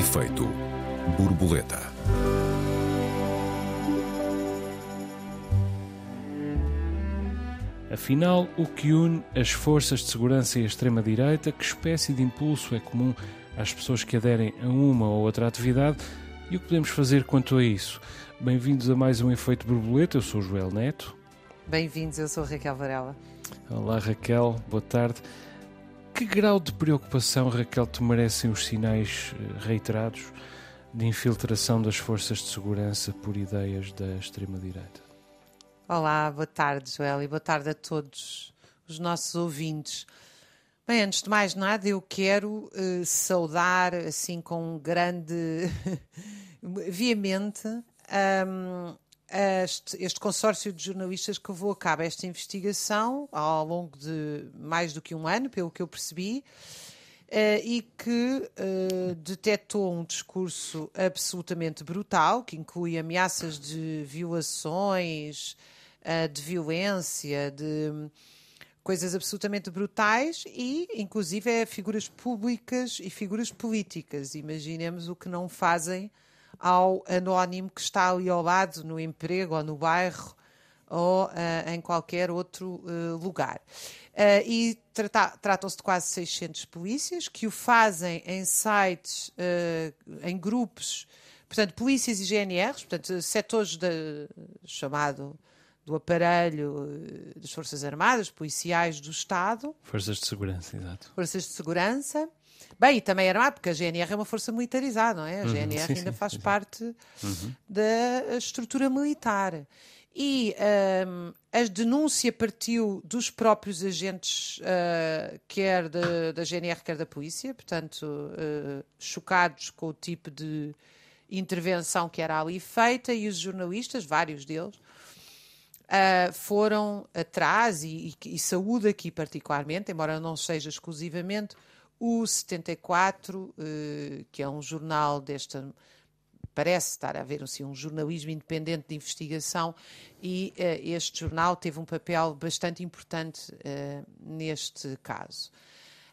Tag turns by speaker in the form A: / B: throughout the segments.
A: Efeito borboleta.
B: Afinal, o que une as forças de segurança e a extrema-direita, que espécie de impulso é comum às pessoas que aderem a uma ou outra atividade e o que podemos fazer quanto a isso? Bem-vindos a mais um Efeito Borboleta, eu sou o Joel Neto.
C: Bem-vindos, eu sou Raquel Varela.
B: Olá Raquel, boa tarde. Que grau de preocupação, Raquel, te merecem os sinais eh, reiterados de infiltração das forças de segurança por ideias da extrema-direita?
C: Olá, boa tarde, Joel, e boa tarde a todos os nossos ouvintes. Bem, antes de mais nada, eu quero uh, saudar, assim, com grande viamente, um, este, este, consórcio de jornalistas que levou a cabo esta investigação ao longo de mais do que um ano, pelo que eu percebi, uh, e que uh, detectou um discurso absolutamente brutal, que inclui ameaças de violações, uh, de violência, de coisas absolutamente brutais e, inclusive, é figuras públicas e figuras políticas. Imaginemos o que não fazem ao anónimo que está ali ao lado, no emprego ou no bairro ou uh, em qualquer outro uh, lugar. Uh, e trata tratam-se de quase 600 polícias que o fazem em sites, em grupos, portanto, polícias e GNRs, portanto, setores de, chamado do aparelho das Forças Armadas, policiais do Estado.
B: Forças de Segurança, exato.
C: Forças de Segurança. Bem, e também armado, porque a GNR é uma força militarizada, não é? A uhum, GNR sim, ainda sim, faz sim, parte uhum. da estrutura militar. E um, a denúncia partiu dos próprios agentes, uh, quer da, da, GNR, quer da polícia, portanto, uh, chocados com o tipo de intervenção que era ali feita, e os jornalistas, vários deles, uh, foram atrás, e, e, e saúde aqui particularmente, embora não seja exclusivamente, o 74, eh, que é um jornal desta. Parece estar a haver assim, um jornalismo independente de investigação, e uh, este jornal teve um papel bastante importante uh, neste caso.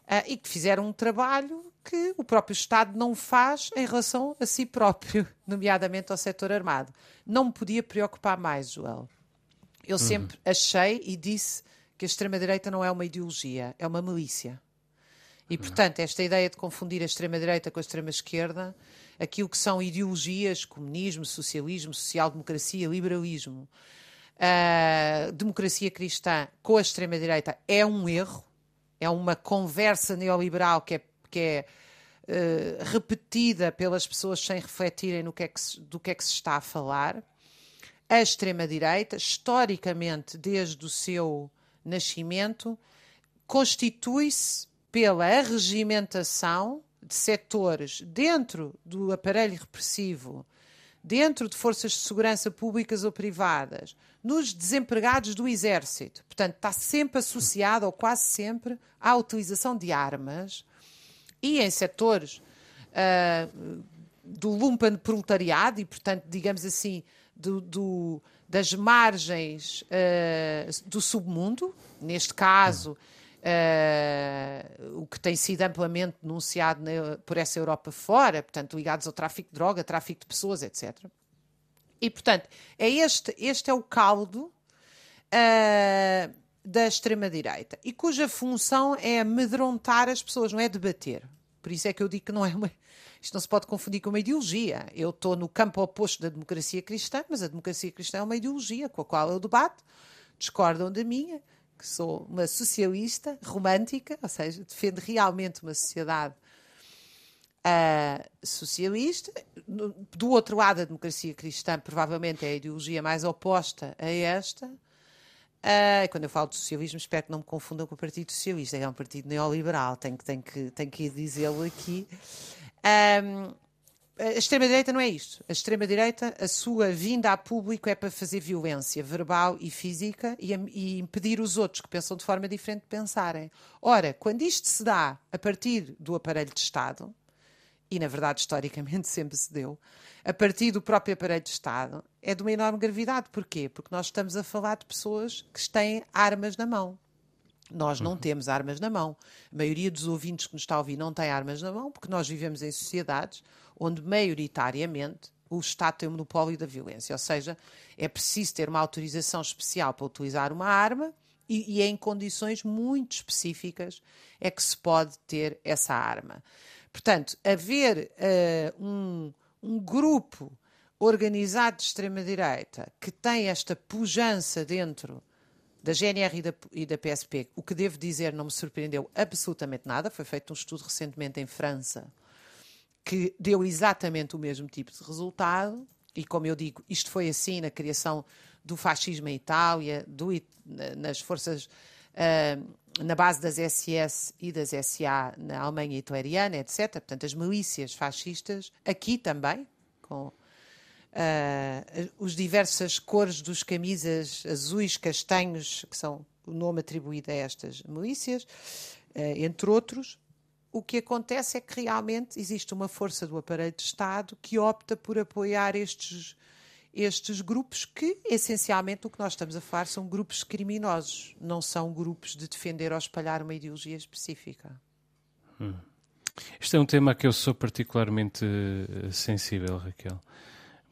C: Uh, e que fizeram um trabalho que o próprio Estado não faz em relação a si próprio, nomeadamente ao setor armado. Não me podia preocupar mais, Joel. Eu uhum. sempre achei e disse que a extrema-direita não é uma ideologia, é uma milícia. E, portanto, esta ideia de confundir a extrema-direita com a extrema-esquerda, aquilo que são ideologias, comunismo, socialismo, social-democracia, liberalismo, uh, democracia cristã com a extrema-direita é um erro, é uma conversa neoliberal que é, que é uh, repetida pelas pessoas sem refletirem no que é que se, do que é que se está a falar. A extrema-direita, historicamente, desde o seu nascimento, constitui-se pela arregimentação de setores dentro do aparelho repressivo, dentro de forças de segurança públicas ou privadas, nos desempregados do exército. Portanto, está sempre associado, ou quase sempre, à utilização de armas e em setores uh, do lumpen proletariado e, portanto, digamos assim, do, do, das margens uh, do submundo, neste caso Uh, o que tem sido amplamente denunciado na, por essa Europa fora, portanto, ligados ao tráfico de droga, tráfico de pessoas, etc. E, portanto, é este, este é o caldo uh, da extrema-direita e cuja função é amedrontar as pessoas, não é debater. Por isso é que eu digo que não é uma. Isto não se pode confundir com uma ideologia. Eu estou no campo oposto da democracia cristã, mas a democracia cristã é uma ideologia com a qual eu debato, discordam da minha, que sou uma socialista romântica, ou seja, defendo realmente uma sociedade uh, socialista. Do outro lado, a democracia cristã provavelmente é a ideologia mais oposta a esta. Uh, quando eu falo de socialismo, espero que não me confundam com o Partido Socialista, é um partido neoliberal, tenho que, tenho que, tenho que dizê-lo aqui. Um, a extrema-direita não é isto. A extrema-direita, a sua vinda a público é para fazer violência verbal e física e, e, impedir os outros que pensam de forma diferente de pensarem. Ora, quando isto se dá a partir do aparelho de Estado, e na verdade historicamente sempre se deu, a partir do próprio aparelho de Estado, é de uma enorme gravidade. Porquê? Porque nós estamos a falar de pessoas que têm armas na mão. Nós não uhum. temos armas na mão. A maioria dos ouvintes que nos está a ouvir não tem armas na mão, porque nós vivemos em sociedades onde maioritariamente o Estado tem o monopólio da violência, ou seja, é preciso ter uma autorização especial para utilizar uma arma e, e em condições muito específicas é que se pode ter essa arma. Portanto, haver uh, um, um grupo organizado de extrema-direita que tem esta pujança dentro da GNR e da, e da, PSP, o que devo dizer não me surpreendeu absolutamente nada. Foi feito um estudo recentemente em França que deu exatamente o mesmo tipo de resultado. E como eu digo, isto foi assim na criação do fascismo em Itália, do, nas forças, uh, na base das SS e das SA na Alemanha hitleriana, etc. Portanto, as milícias fascistas, aqui também, com uh, os diversas cores dos camisas azuis, castanhos, que são o nome atribuído a estas milícias, uh, entre outros. O que acontece é que realmente existe uma força do aparelho de Estado que opta por apoiar estes, estes grupos que, essencialmente, o que nós estamos a falar são grupos criminosos, não são grupos de defender ou espalhar uma ideologia específica.
B: Hum. Este é um tema a que eu sou particularmente uh, sensível, Raquel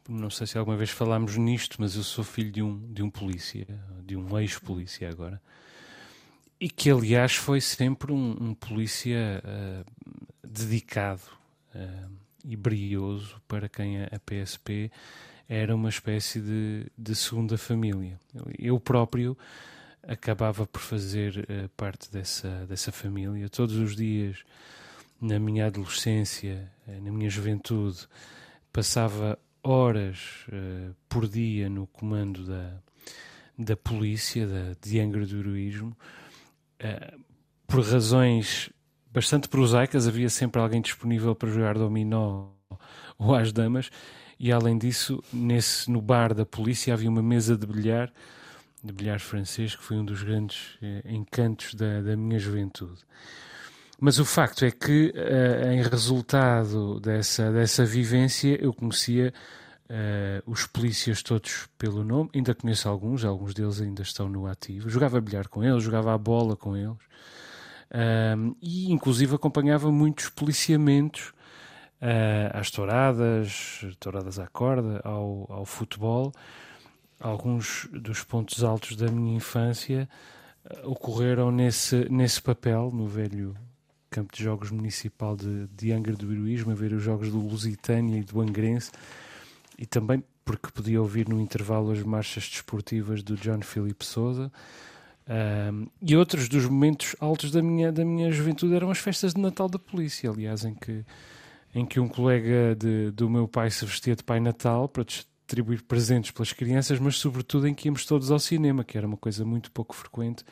B: não sei se alguma vez falámos nisto, mas eu sou filho de um, de um polícia, de um ex-polícia agora, e que aliás foi sempre um, um polícia uh, dedicado uh, e brioso para quem a, a, PSP era uma espécie de, de segunda família. Eu próprio acabava por fazer uh, parte dessa, dessa família. Todos os dias, na minha adolescência, na minha juventude, passava horas por dia no comando da, da polícia, da, de Angra do Heroísmo, por razões bastante prosaicas, havia sempre alguém disponível para jogar dominó ou às damas, e além disso, nesse, no bar da polícia havia uma mesa de bilhar, de bilhar francês, que foi um dos grandes eh, encantos da, da minha juventude. Mas o facto é que, uh, em resultado dessa, dessa vivência, eu conhecia uh, os polícias todos pelo nome, ainda conheço alguns, alguns deles ainda estão no ativo. Jogava bilhar com eles, jogava a bola com eles, e inclusive acompanhava muitos policiamentos uh, às touradas, touradas à corda, ao, ao futebol. Alguns dos pontos altos da minha infância ocorreram nesse, nesse papel, no velho campo de jogos municipal de, de Angra do Heroísmo, a ver os jogos do Lusitânia e do Angrense, e também porque podia ouvir no intervalo as marchas desportivas do John Philip Souza. Um, e outros dos momentos altos da minha, da minha juventude eram as festas de Natal da polícia, aliás, em que, em que um colega de, do meu pai se vestia de Pai Natal para distribuir presentes pelas crianças, mas sobretudo em que íamos todos ao cinema, que era uma coisa muito pouco frequente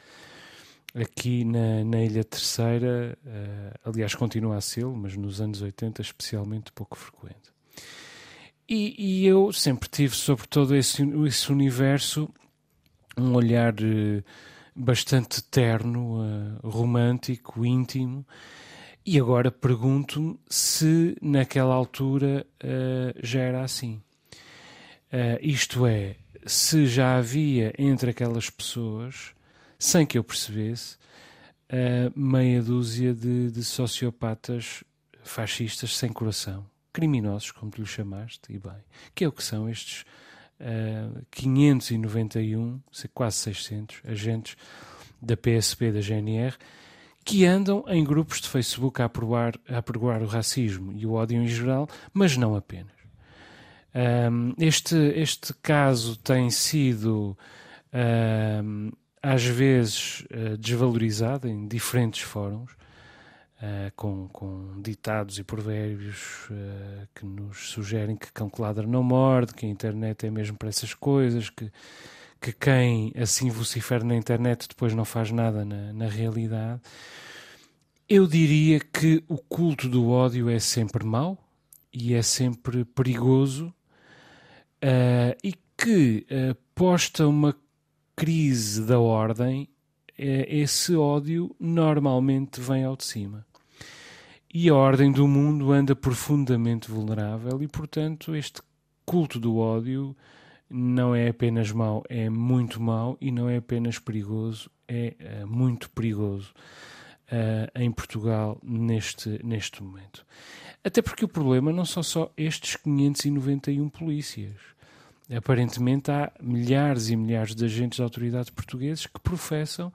B: aqui na, na Ilha Terceira, uh, aliás continua a ser, mas nos anos 80 especialmente pouco frequente. E, e eu sempre tive sobre todo esse, esse universo um olhar uh, bastante terno, uh, romântico, íntimo, e agora pergunto-me se naquela altura já era assim. isto é, se já havia entre aquelas pessoas sem que eu percebesse, meia dúzia de, de, sociopatas fascistas sem coração, criminosos, como tu lhe chamaste, e bem, que é o que são estes uh, 591, quase 600 agentes da PSP, da GNR, que andam em grupos de Facebook a aprovar, a aprovar o racismo e o ódio em geral, mas não apenas. Um, este, este caso tem sido um, às vezes desvalorizada em diferentes fóruns, uh, com, com, ditados e provérbios uh, que nos sugerem que cão que ladra não morde, que a internet é mesmo para essas coisas, que, que quem assim vocifera na internet depois não faz nada na, na realidade. Eu diria que o culto do ódio é sempre mau e é sempre perigoso e que posta uma crise da ordem, esse ódio normalmente vem ao de cima. E a ordem do mundo anda profundamente vulnerável e, portanto, este culto do ódio não é apenas mau, é muito mau e não é apenas perigoso, é, é muito perigoso. uh, em Portugal neste, neste momento. Até porque o problema não são só estes 591 polícias. Aparentemente há milhares e milhares de agentes de autoridade portugueses que professam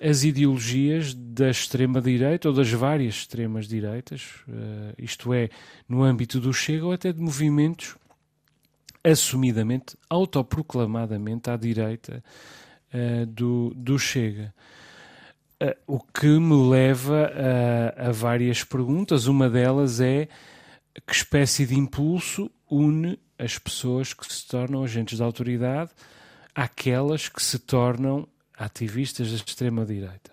B: as ideologias da extrema-direita ou das várias extremas-direitas, uh, isto é, no âmbito do Chega ou até de movimentos assumidamente, autoproclamadamente à direita uh, do, do Chega. Uh, o que me leva a, a, várias perguntas. Uma delas é que espécie de impulso une as pessoas que se tornam agentes de autoridade àquelas que se tornam ativistas da extrema-direita?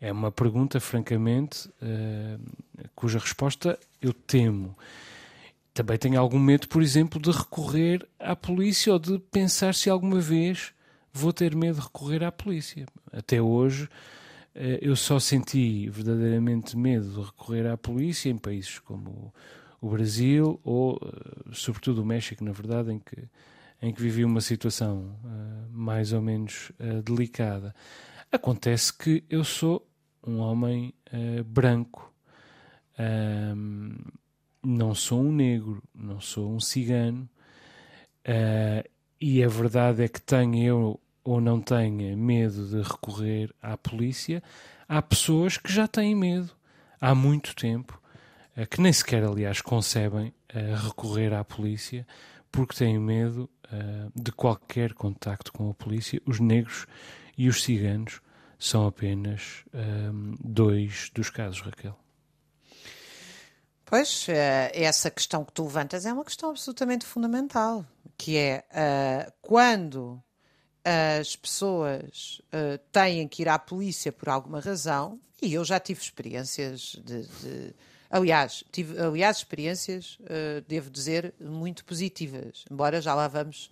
B: É uma pergunta, francamente, uh, cuja resposta eu temo. Também tenho algum medo, por exemplo, de recorrer à polícia ou de pensar se alguma vez vou ter medo de recorrer à polícia. Até hoje uh, eu só senti verdadeiramente medo de recorrer à polícia em países como o Brasil ou, uh, sobretudo, o México, na verdade, em que em que vivi uma situação uh, mais ou menos uh, delicada. Acontece que eu sou um homem uh, branco, não sou um negro, não sou um cigano, e a verdade é que tenho eu ou não tenha medo de recorrer à polícia, há pessoas que já têm medo há muito tempo, que nem sequer, aliás, concebem recorrer à polícia porque têm medo uh, de qualquer contacto com a polícia. Os negros e os ciganos são apenas uh, dois dos casos, Raquel.
C: Pois, uh, essa questão que tu levantas é uma questão absolutamente fundamental, que é quando as pessoas têm que ir à polícia por alguma razão, e eu já tive experiências de, de Aliás, tive aliás, experiências, uh, devo dizer, muito positivas, embora já lá vamos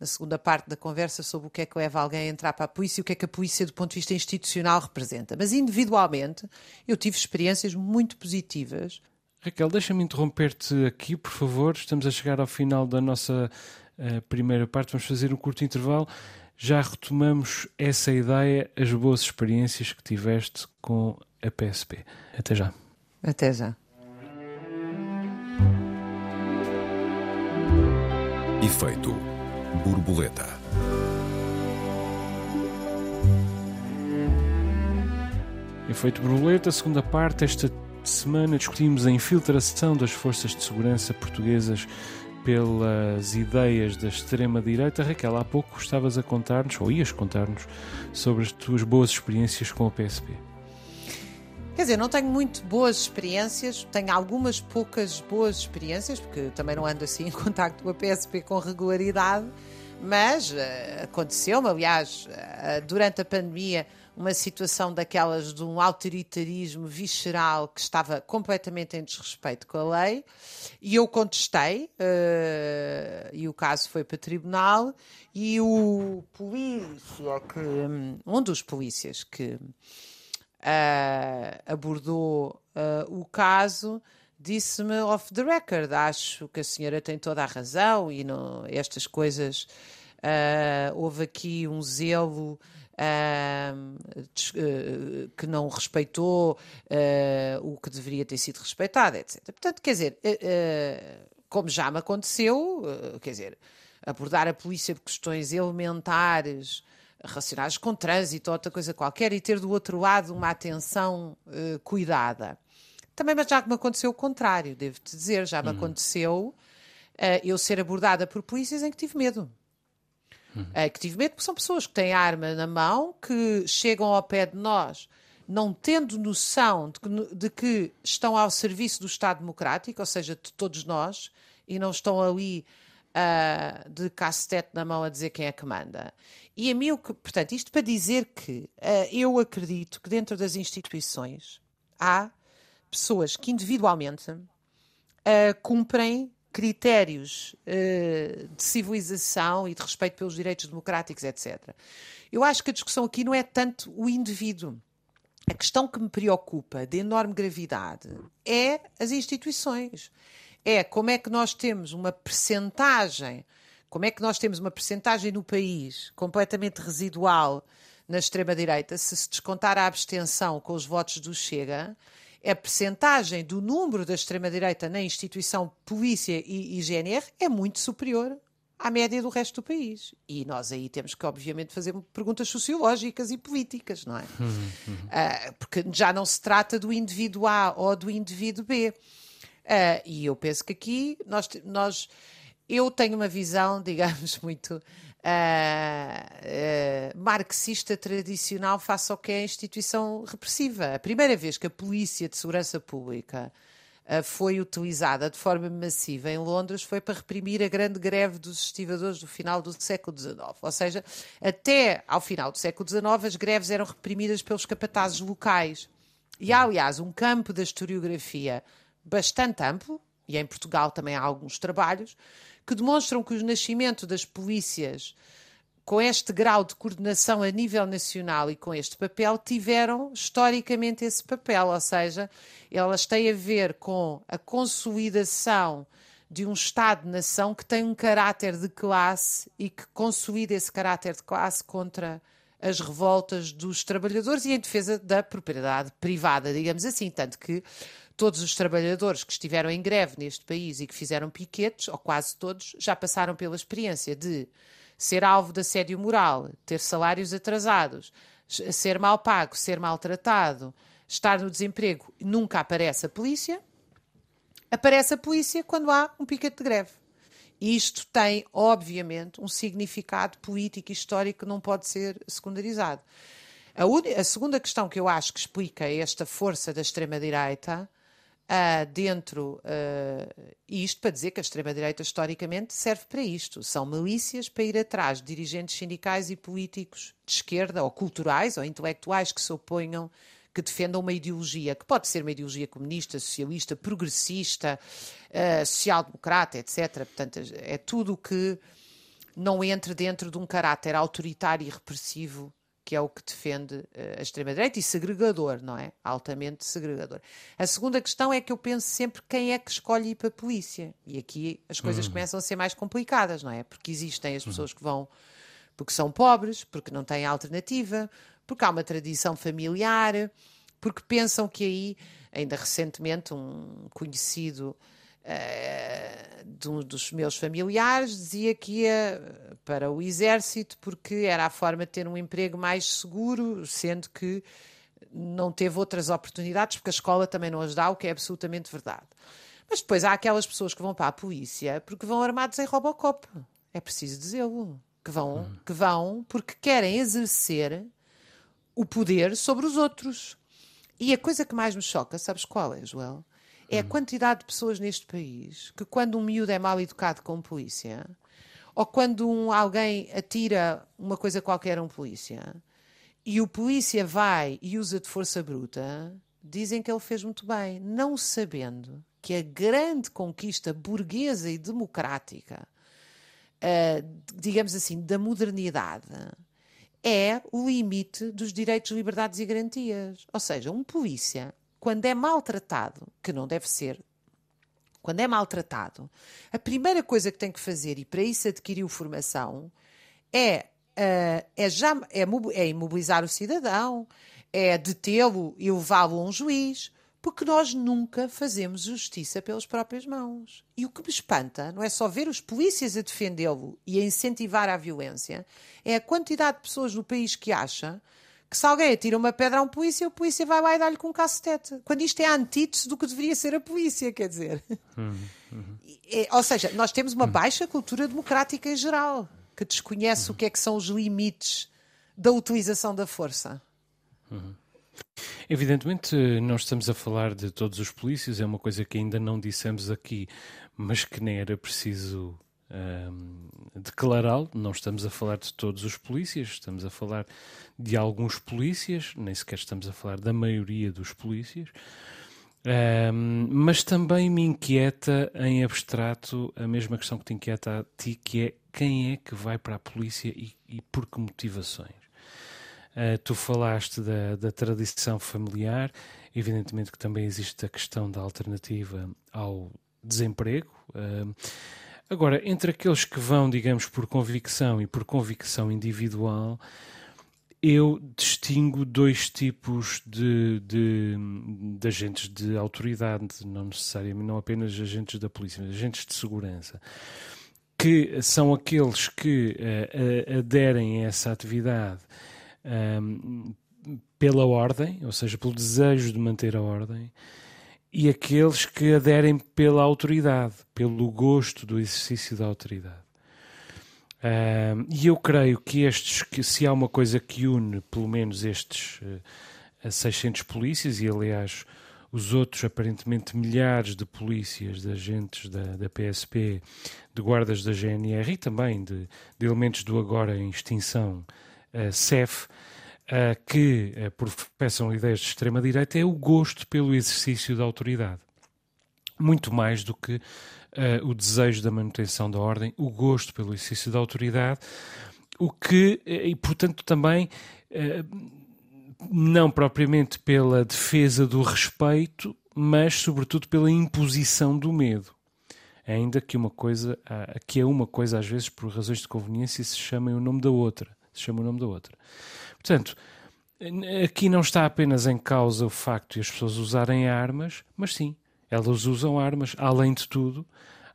C: na segunda parte da conversa sobre o que é que leva alguém a entrar para a polícia e o que é que a polícia, do ponto de vista institucional, representa. Mas individualmente, eu tive experiências muito positivas.
B: Raquel, deixa-me interromper-te aqui, por favor. Estamos a chegar ao final da nossa uh, primeira parte. Vamos fazer um curto intervalo. Já retomamos essa ideia, as boas experiências que tiveste com a PSP. Até já.
C: Até já.
A: Efeito borboleta.
B: Efeito borboleta, segunda parte. Esta semana discutimos a infiltração das forças de segurança portuguesas pelas ideias da extrema-direita. Raquel, há pouco estavas a contar-nos, ou ias contar-nos, sobre as tuas boas experiências com a PSP.
C: Quer dizer, não tenho muito boas experiências, tenho algumas poucas boas experiências, porque também não ando assim em contacto com a PSP com regularidade, mas uh, aconteceu-me, aliás, uh, durante a pandemia, uma situação daquelas de um autoritarismo visceral que estava completamente em desrespeito com a lei, e eu contestei, uh, e o caso foi para tribunal, e o polícia, que, um dos polícias que uh, abordou uh, o caso, disse-me off the record: acho que a senhora tem toda a razão e não, estas coisas. Uh, houve aqui um zelo que não respeitou o que deveria ter sido respeitado, etc. Portanto, quer dizer, como já me aconteceu, quer dizer, abordar a polícia por questões elementares relacionados com trânsito ou outra coisa qualquer e ter do outro lado uma atenção uh, cuidada. Também mas já me aconteceu o contrário, devo-te dizer, já me uhum. aconteceu uh, eu ser abordada por polícias em que tive medo. Uhum. Uh, que tive medo porque são pessoas que têm arma na mão, que chegam ao pé de nós não tendo noção de que, de que estão ao serviço do Estado Democrático, ou seja, de todos nós, e não estão ali uh, de cacetete na mão a dizer quem é que manda. E a mim, portanto, isto para dizer que uh, eu acredito que dentro das instituições há pessoas que individualmente uh, cumprem critérios uh, de civilização e de respeito pelos direitos democráticos, etc. Eu acho que a discussão aqui não é tanto o indivíduo. A questão que me preocupa de enorme gravidade é as instituições. É como é que nós temos uma percentagem como é que nós temos uma percentagem no país completamente residual na extrema-direita, se se descontar a abstenção com os votos do Chega, a percentagem do número da extrema-direita na instituição polícia e, e GNR é muito superior à média do resto do país. E nós aí temos que, obviamente, fazer perguntas sociológicas e políticas, não é? Uhum, uhum. Uh, porque já não se trata do indivíduo A ou do indivíduo B. Uh, e eu penso que aqui nós, nós eu tenho uma visão, digamos, muito uh, marxista tradicional face ao que é a instituição repressiva. A primeira vez que a Polícia de Segurança Pública uh, foi utilizada de forma massiva em Londres foi para reprimir a grande greve dos estivadores do final do século XIX. Ou seja, até ao final do século XIX as greves eram reprimidas pelos capatazes locais. E há, aliás, um campo da historiografia bastante amplo, e em Portugal também há alguns trabalhos, que demonstram que o nascimento das polícias com este grau de coordenação a nível nacional e com este papel, tiveram historicamente esse papel, ou seja, elas têm a ver com a consolidação de um Estado-nação que tem um caráter de classe e que consolida esse caráter de classe contra as revoltas dos trabalhadores e em defesa da propriedade privada, digamos assim. Tanto que todos os trabalhadores que estiveram em greve neste país e que fizeram piquetes, ou quase todos, já passaram pela experiência de ser alvo de assédio moral, ter salários atrasados, ser mal pago, ser maltratado, estar no desemprego, nunca aparece a polícia. Aparece a polícia quando há um piquete de greve. Isto tem, obviamente, um significado político e histórico que não pode ser secundarizado. A, a segunda questão que eu acho que explica esta força da extrema-direita uh, dentro, uh, isto para dizer que a extrema-direita historicamente serve para isto. São milícias para ir atrás de dirigentes sindicais e políticos de esquerda, ou culturais, ou intelectuais que se oponham, que defendam uma ideologia, que pode ser uma ideologia comunista, socialista, progressista, uh, social-democrata, etc. Portanto, é tudo o que não entre dentro de um caráter autoritário e repressivo que é o que defende uh, a extrema-direita, e segregador, não é? Altamente segregador. A segunda questão é que eu penso sempre quem é que escolhe ir para a polícia. E aqui as coisas uhum. começam a ser mais complicadas, não é? Porque existem as pessoas uhum. que vão porque são pobres, porque não têm alternativa, porque há uma tradição familiar, porque pensam que aí, ainda recentemente, um conhecido uh, de um dos meus familiares dizia que ia para o exército porque era a forma de ter um emprego mais seguro, sendo que não teve outras oportunidades porque a escola também não as dá, o que é absolutamente verdade. Mas depois há aquelas pessoas que vão para a polícia porque vão armados em Robocop. É preciso dizê-lo. Que vão, hum. que vão porque querem exercer o poder sobre os outros. E a coisa que mais me choca, sabes qual é, Joel? É a hum. quantidade de pessoas neste país que, quando um miúdo é mal educado com polícia, ou quando um, alguém atira uma coisa qualquer a um polícia, e o polícia vai e usa de força bruta, dizem que ele fez muito bem, não sabendo que a grande conquista burguesa e democrática, uh, digamos assim, da modernidade, é o limite dos direitos, liberdades e garantias. Ou seja, um polícia quando é maltratado, que não deve ser, quando é maltratado, a primeira coisa que tem que fazer, e para isso adquiriu formação, é, uh, é, já, é, é imobilizar o cidadão, é detê-lo e levá-lo a um juiz, porque nós nunca fazemos justiça pelas próprias mãos. E o que me espanta não é só ver os polícias a defendê-lo e a incentivar a violência, é a quantidade de pessoas no país que acha que se alguém atira uma pedra a um polícia, o polícia vai lá e dá-lhe com um cacetete. Quando isto é antítese do que deveria ser a polícia, quer dizer. Uhum. É, ou seja, nós temos uma baixa cultura democrática em geral, que desconhece uhum. o que é que são os limites da utilização da força.
B: Uhum. Evidentemente, nós estamos a falar de todos os polícias, é uma coisa que ainda não dissemos aqui, mas que nem era preciso um, declará-lo. Não estamos a falar de todos os polícias, estamos a falar de alguns polícias, nem sequer estamos a falar da maioria dos polícias. Um, mas também me inquieta em abstrato a mesma questão que te inquieta a ti, que é quem é que vai para a polícia e, e por que motivações. Uh, tu falaste da, da, tradição familiar, evidentemente que também existe a questão da alternativa ao desemprego. Uh, Agora, entre aqueles que vão, digamos, por convicção e por convicção individual, eu distingo dois tipos de, de, de, agentes de autoridade, não necessariamente, não apenas agentes da polícia, mas agentes de segurança, que são aqueles que uh, aderem a essa atividade um, ehm, pela ordem, ou seja, pelo desejo de manter a ordem, e aqueles que aderem pela autoridade, pelo gosto do exercício da autoridade. E eu creio que estes, que se há uma coisa que une, pelo menos estes uh, 600 polícias, e aliás os outros aparentemente milhares de polícias, de agentes da, da PSP, de guardas da GNR e também de, de elementos do agora em extinção uh, CEF, uh, que uh, professam ideias de extrema-direita, é o gosto pelo exercício da autoridade. Muito mais do que uh, o desejo da manutenção da ordem, o gosto pelo exercício da autoridade, o que, eh, e portanto também, não propriamente pela defesa do respeito, mas sobretudo pela imposição do medo. Ainda que uma coisa, que é uma coisa às vezes por razões de conveniência se chama o nome da outra, se chama o nome da outra. Portanto, aqui não está apenas em causa o facto de as pessoas usarem armas, mas sim, elas usam armas, além de tudo,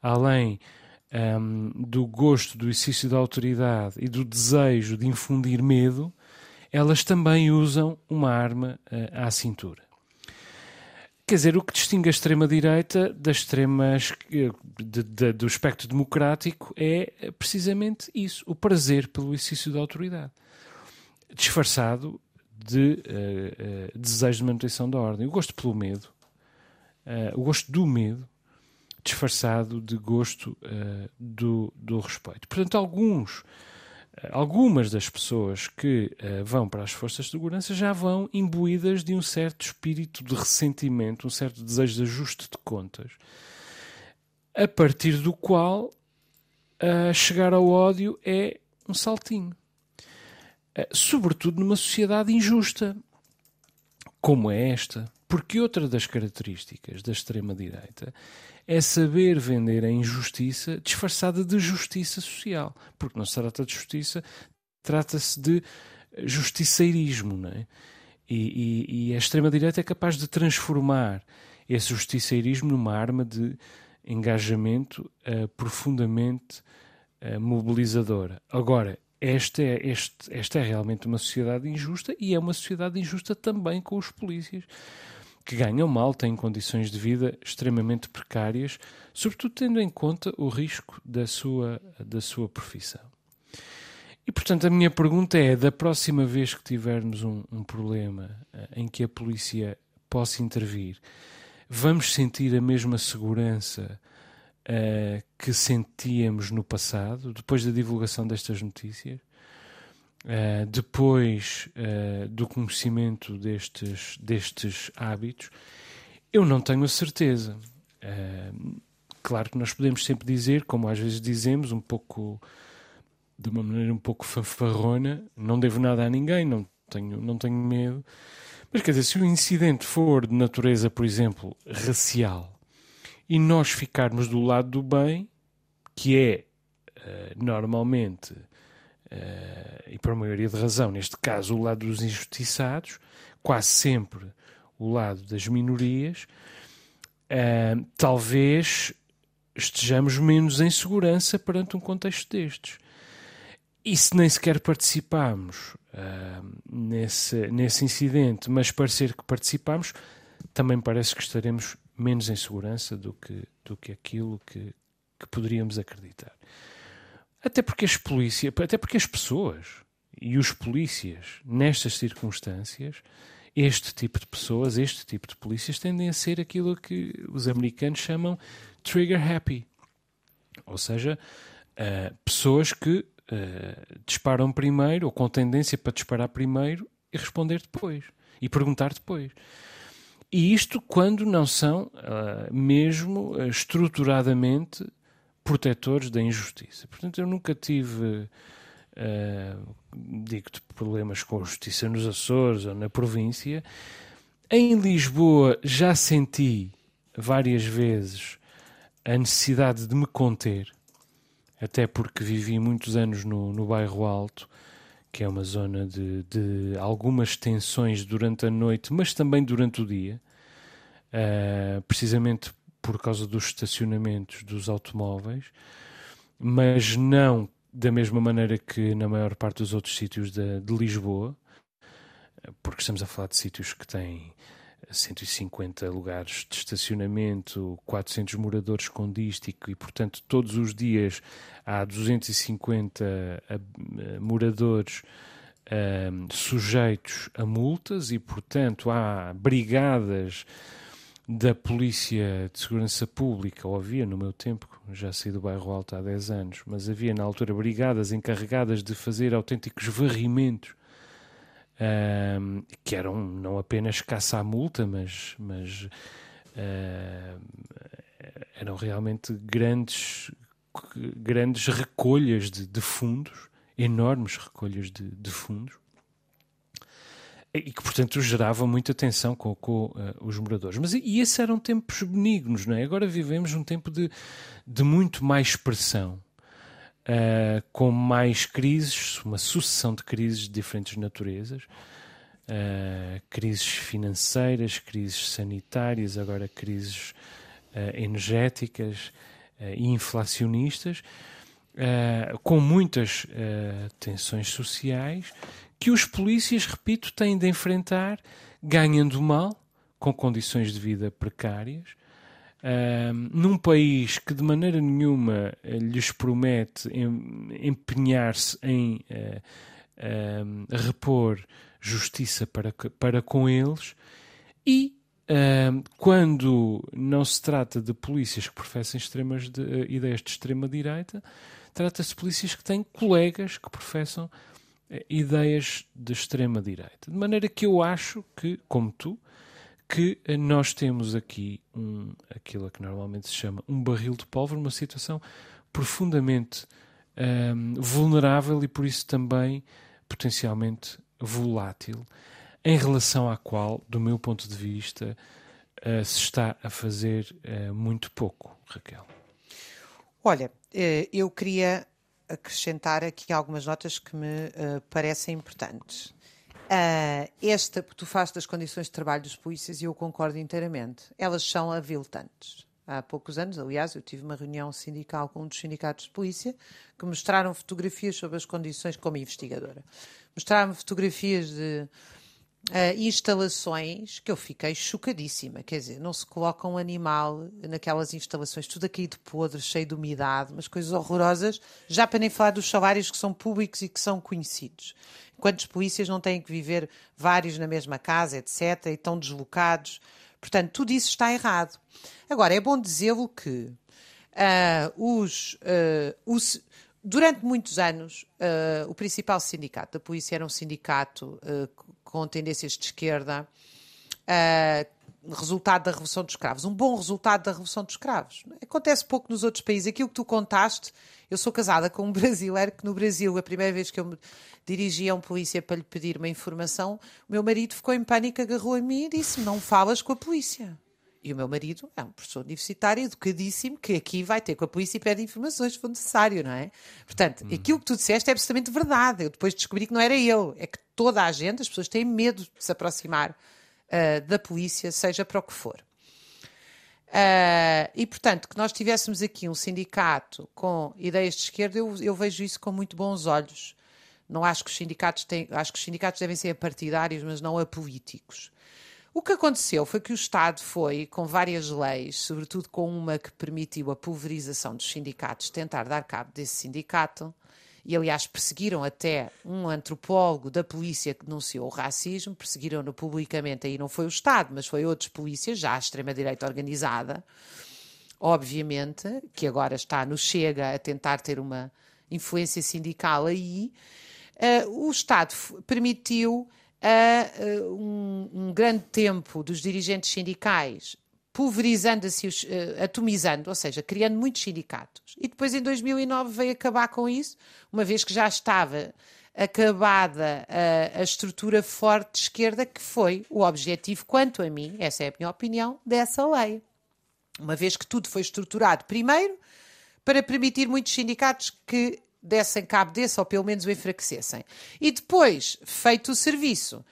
B: além um, do gosto do exercício da autoridade e do desejo de infundir medo, elas também usam uma arma uh, à cintura. Quer dizer, o que distingue a extrema-direita das extremas de, de, do espectro democrático é precisamente isso: o prazer pelo exercício da autoridade, disfarçado de uh, uh, desejo de manutenção da ordem. O gosto pelo medo, o gosto do medo, disfarçado de gosto uh, do, do respeito. Portanto, alguns, uh, algumas das pessoas que uh, vão para as forças de segurança já vão imbuídas de um certo espírito de ressentimento, um certo desejo de ajuste de contas, a partir do qual chegar ao ódio é um saltinho. Sobretudo numa sociedade injusta, como é esta, porque outra das características da extrema-direita é saber vender a injustiça disfarçada de justiça social. Porque não se trata de justiça, trata-se de justiceirismo. Não é? e, e, e a extrema-direita é capaz de transformar esse justiceirismo numa arma de engajamento uh, profundamente uh, mobilizadora. Agora, esta é, este, esta é realmente uma sociedade injusta e é uma sociedade injusta também com os polícias que ganham mal, têm condições de vida extremamente precárias, sobretudo tendo em conta o risco da sua, da sua profissão. E portanto, a minha pergunta é: da próxima vez que tivermos um, um problema uh, em que a polícia possa intervir, vamos sentir a mesma segurança uh, que sentíamos no passado, depois da divulgação destas notícias? Uh, depois uh, do conhecimento destes, destes hábitos, eu não tenho a certeza. Claro que nós podemos sempre dizer, como às vezes dizemos, um pouco de uma maneira um pouco fanfarrona, não devo nada a ninguém, não tenho, não tenho medo. Mas quer dizer, se o incidente for de natureza, por exemplo, racial, e nós ficarmos do lado do bem, que é normalmente uh, e por maioria de razão, neste caso o lado dos injustiçados, quase sempre o lado das minorias, uh, talvez estejamos menos em segurança perante um contexto destes. E se nem sequer participamos uh, nesse, nesse incidente, mas parecer que participamos, também parece que estaremos menos em segurança do que, do que aquilo que, que poderíamos acreditar. Até porque as polícias, até porque as pessoas e os polícias, nestas circunstâncias, este tipo de pessoas, este tipo de polícias, tendem a ser aquilo que os americanos chamam trigger happy. Ou seja, uh, pessoas que uh, disparam primeiro, ou com tendência para disparar primeiro e responder depois. E perguntar depois. E isto quando não são uh, mesmo estruturadamente protetores da injustiça. Portanto, eu nunca tive, uh, digo-te, problemas com a justiça nos Açores ou na província. Em Lisboa já senti várias vezes a necessidade de me conter, até porque vivi muitos anos no, no bairro Alto, que é uma zona de, de algumas tensões durante a noite, mas também durante o dia, uh, precisamente por causa dos estacionamentos dos automóveis, mas não da mesma maneira que na maior parte dos outros sítios de, de Lisboa, porque estamos a falar de sítios que têm 150 lugares de estacionamento, 400 moradores com dístico e, portanto, todos os dias há 250 uh, moradores uh, sujeitos a multas e, portanto, há brigadas da Polícia de Segurança Pública, ou havia no meu tempo, já saí do bairro Alto há 10 anos, mas havia na altura brigadas encarregadas de fazer autênticos varrimentos que eram não apenas caça à multa, mas, mas uh, eram realmente grandes, grandes recolhas de, de fundos, enormes recolhas de, de, fundos, e que, portanto, geravam muita tensão com, com uh, os moradores. Mas e esses eram tempos benignos, não é? Agora vivemos um tempo de, de muito mais pressão uh, com mais crises, uma sucessão de crises de diferentes naturezas. Uh, crises financeiras, crises sanitárias, agora crises uh, energéticas e inflacionistas, com muitas tensões sociais que os polícias, repito, têm de enfrentar ganhando mal, com condições de vida precárias, num país que de maneira nenhuma eh, lhes promete empenhar-se em uh, uh, repor justiça para, para com eles, e uh, quando não se trata de polícias que professem extremas de, eh, ideias de extrema-direita, trata-se de polícias que têm colegas que professam ideias de extrema-direita. De maneira que eu acho que, como tu, que nós temos aqui um, aquilo que normalmente se chama um barril de pólvora, uma situação profundamente um, vulnerável e por isso também potencialmente volátil, em relação à qual, do meu ponto de vista, uh, se está a fazer uh, muito pouco, Raquel.
C: Olha, eh, eu queria acrescentar aqui algumas notas que me uh, parecem importantes. Uh, esta, tu fazes das condições de trabalho dos polícias e eu concordo inteiramente. Elas são aviltantes. Há poucos anos, aliás, eu tive uma reunião sindical com um dos sindicatos de polícia que mostraram fotografias sobre as condições, como investigadora, mostraram fotografias de uh, instalações que eu fiquei chocadíssima. Quer dizer, não se coloca um animal naquelas instalações, tudo aqui de podre, cheio de umidade, umas coisas horrorosas, já para nem falar dos salários que são públicos e que são conhecidos. Quantos polícias não têm que viver vários na mesma casa, etc., e estão deslocados? Portanto, tudo isso está errado. Agora, é bom dizê-lo que uh, os, uh, os, durante muitos anos, uh, o principal sindicato da polícia era um sindicato com tendências de esquerda, resultado da Revolução dos Escravos, um bom resultado da Revolução dos Escravos. Acontece pouco nos outros países. Aquilo que tu contaste, eu sou casada com um brasileiro que no Brasil, a primeira vez que eu me dirigi a um polícia para lhe pedir uma informação, o meu marido ficou em pânico, agarrou a mim e disse: Não falas com a polícia. E o meu marido é um professor universitário educadíssimo que aqui vai ter com a polícia e pede informações se for necessário, não é? Portanto, uhum. aquilo que tu disseste é absolutamente verdade. Eu depois descobri que não era ele, é que toda a gente, as pessoas têm medo de se aproximar uh, da polícia, seja para o que for. Uh, e, portanto, que nós tivéssemos aqui um sindicato com ideias de esquerda, eu, eu, vejo isso com muito bons olhos. Não acho que os sindicatos têm, acho que os sindicatos devem ser partidários, mas não apolíticos. O que aconteceu foi que o Estado foi, com várias leis, sobretudo com uma que permitiu a pulverização dos sindicatos, tentar dar cabo desse sindicato, e aliás perseguiram até um antropólogo da polícia que denunciou o racismo, perseguiram-no publicamente, aí não foi o Estado, mas foi outros polícias, já a extrema-direita organizada, obviamente, que agora está no Chega a tentar ter uma influência sindical aí, uh, o Estado permitiu uh, um, um grande tempo dos dirigentes sindicais pulverizando-se, uh, atomizando, ou seja, criando muitos sindicatos. E depois, em 2009, veio acabar com isso, uma vez que já estava acabada a, a, estrutura forte de esquerda, que foi o objetivo, quanto a mim, essa é a minha opinião, dessa lei. Uma vez que tudo foi estruturado primeiro para permitir muitos sindicatos que dessem cabo desse ou pelo menos o enfraquecessem. E depois, feito o serviço,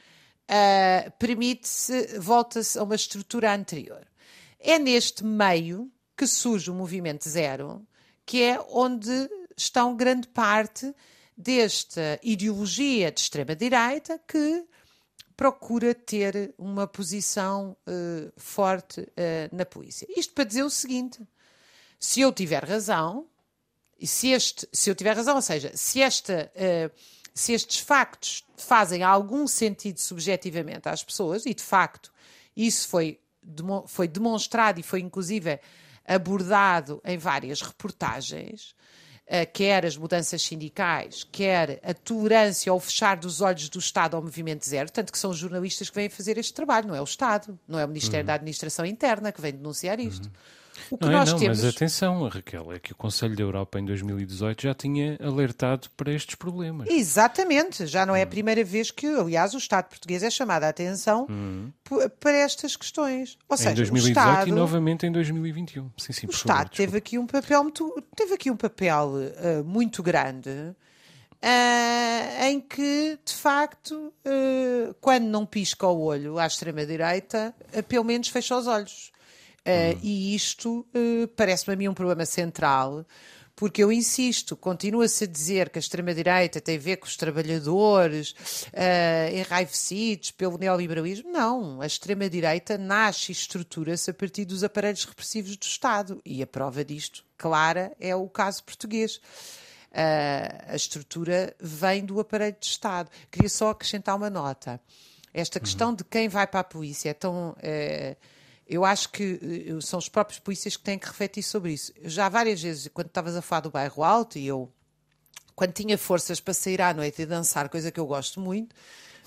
C: uh, permite-se, volta-se a uma estrutura anterior. É neste meio que surge o movimento zero, que é onde estão grande parte desta ideologia de extrema-direita que procura ter uma posição uh, forte uh, na polícia. Isto para dizer o seguinte: se eu tiver razão, e se, este, se eu tiver razão, ou seja, se, esta, uh, se estes factos fazem algum sentido subjetivamente às pessoas, e de facto isso foi, foi demonstrado e foi inclusive abordado em várias reportagens, uh, quer as mudanças sindicais, quer a tolerância ou fechar dos olhos do Estado ao movimento zero, tanto que são os jornalistas que vêm fazer este trabalho, não é o Estado, não é o Ministério uhum. da Administração Interna que vem denunciar isto. Uhum.
B: O que não é, nós é, não, temos... Mas atenção, Raquel, é que o Conselho da Europa em 2018 já tinha alertado para estes problemas.
C: Exatamente, já não é a hum. primeira vez que, aliás, o Estado português é chamado a atenção hum. para estas questões. Ou seja,
B: em 2018 o Estado, e novamente em 2021. Sim, sim,
C: o Estado favor, teve aqui um papel muito, teve aqui um papel uh, muito grande. Uh, em que, de facto, uh, quando não pisca o olho à extrema-direita, pelo menos fecha os olhos. Uh, e isto uh, parece-me a mim um problema central, porque eu insisto, continua-se a dizer que a extrema-direita tem a ver com os trabalhadores uh, enraivecidos pelo neoliberalismo. Não, a extrema-direita nasce e estrutura-se a partir dos aparelhos repressivos do Estado. E a prova disto, clara, é o caso português. Uh, a estrutura vem do aparelho de Estado. Queria só acrescentar uma nota. Esta questão de quem vai para a polícia é tão. Uh, eu acho que eh, são os próprios polícias que têm que refletir sobre isso. Já várias vezes, quando estavas a falar do bairro alto, e eu, quando tinha forças para sair à noite e dançar, coisa que eu gosto muito,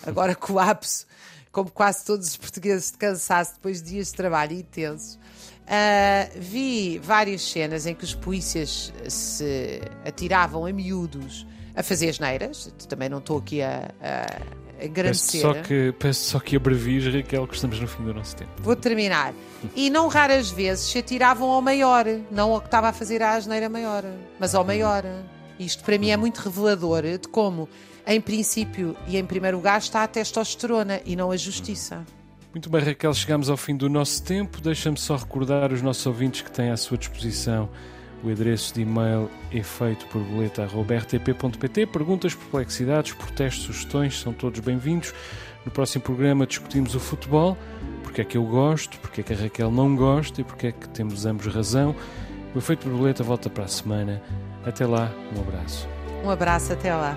C: agora colapso, como quase todos os portugueses de cansaço depois de dias de trabalho intensos, uh, vi várias cenas em que os polícias se atiravam a miúdos a fazer as neiras. Também não estou aqui a, a
B: agradecer. Peço só que, peço só que abrevies, Raquel, que estamos no fim do nosso tempo.
C: Vou terminar. E não raras vezes se atiravam ao maior, não ao que estava a fazer a asneira maior, mas ao maior. Isto para mim é muito revelador de como, em princípio e em primeiro lugar, está a testosterona e não a justiça.
B: Muito bem, Raquel, chegamos ao fim do nosso tempo. Deixa-me só recordar os nossos ouvintes que têm à sua disposição o endereço de e-mail é feito por boleta.rtp.pt. Perguntas, perplexidades, protestos, sugestões são todos bem-vindos. No próximo programa discutimos o futebol, porque é que eu gosto, porque é que a Raquel não gosta e porque é que temos ambos razão. O Efeito Borboleta volta para a semana. Até lá, um abraço.
C: Um abraço, até lá.